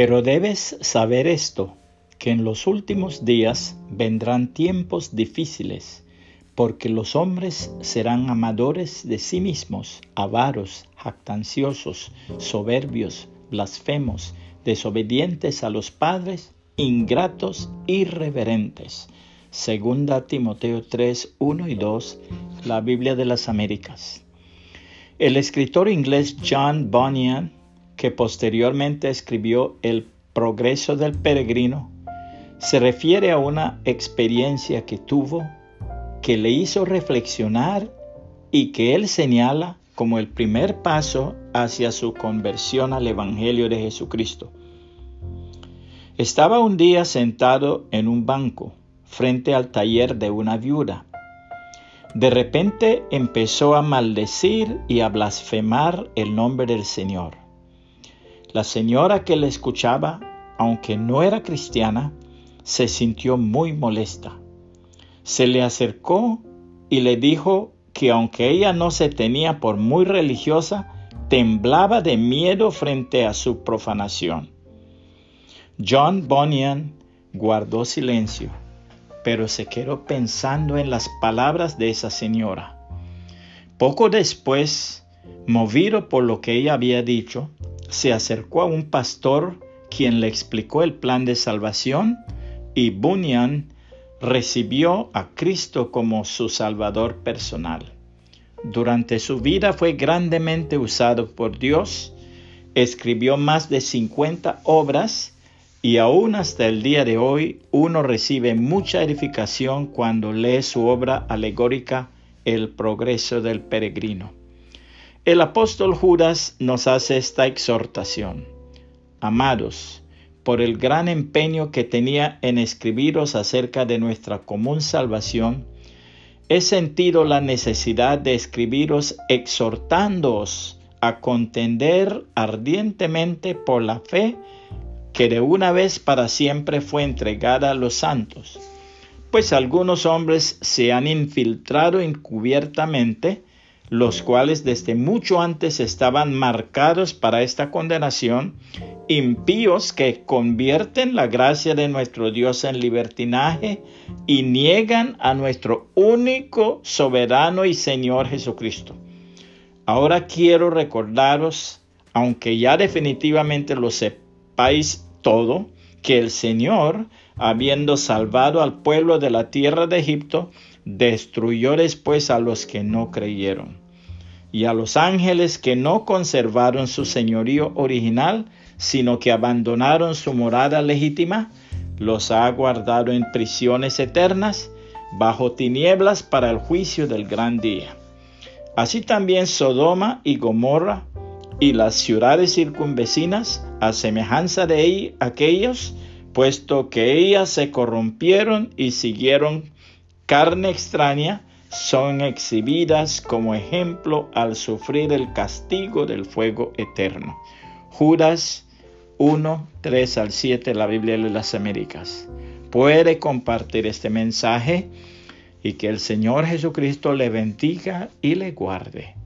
Pero debes saber esto, que en los últimos días vendrán tiempos difíciles, porque los hombres serán amadores de sí mismos, avaros, jactanciosos, soberbios, blasfemos, desobedientes a los padres, ingratos, irreverentes. Segunda Timoteo 3, 1 y 2, la Biblia de las Américas. El escritor inglés John Bunyan, que posteriormente escribió El progreso del peregrino, se refiere a una experiencia que tuvo que le hizo reflexionar y que él señala como el primer paso hacia su conversión al Evangelio de Jesucristo. Estaba un día sentado en un banco frente al taller de una viuda. De repente empezó a maldecir y a blasfemar el nombre del Señor. La señora que le escuchaba, aunque no era cristiana, se sintió muy molesta. Se le acercó y le dijo que aunque ella no se tenía por muy religiosa, temblaba de miedo frente a su profanación. John Bunyan guardó silencio, pero se quedó pensando en las palabras de esa señora. Poco después, movido por lo que ella había dicho, se acercó a un pastor quien le explicó el plan de salvación y Bunyan recibió a Cristo como su Salvador personal. Durante su vida fue grandemente usado por Dios, escribió más de 50 obras y aún hasta el día de hoy uno recibe mucha edificación cuando lee su obra alegórica El progreso del peregrino. El apóstol Judas nos hace esta exhortación. Amados, por el gran empeño que tenía en escribiros acerca de nuestra común salvación, he sentido la necesidad de escribiros exhortándoos a contender ardientemente por la fe que de una vez para siempre fue entregada a los santos, pues algunos hombres se han infiltrado encubiertamente, los cuales desde mucho antes estaban marcados para esta condenación, impíos que convierten la gracia de nuestro Dios en libertinaje y niegan a nuestro único soberano y Señor Jesucristo. Ahora quiero recordaros, aunque ya definitivamente lo sepáis todo, que el Señor, habiendo salvado al pueblo de la tierra de Egipto, destruyó después a los que no creyeron. Y a los ángeles que no conservaron su señorío original, sino que abandonaron su morada legítima, los ha guardado en prisiones eternas, bajo tinieblas para el juicio del gran día. Así también Sodoma y Gomorra y las ciudades circunvecinas, a semejanza de aquellos, puesto que ellas se corrompieron y siguieron carne extraña, son exhibidas como ejemplo al sufrir el castigo del fuego eterno. Judas 1, 3 al 7, la Biblia de las Américas. Puede compartir este mensaje y que el Señor Jesucristo le bendiga y le guarde.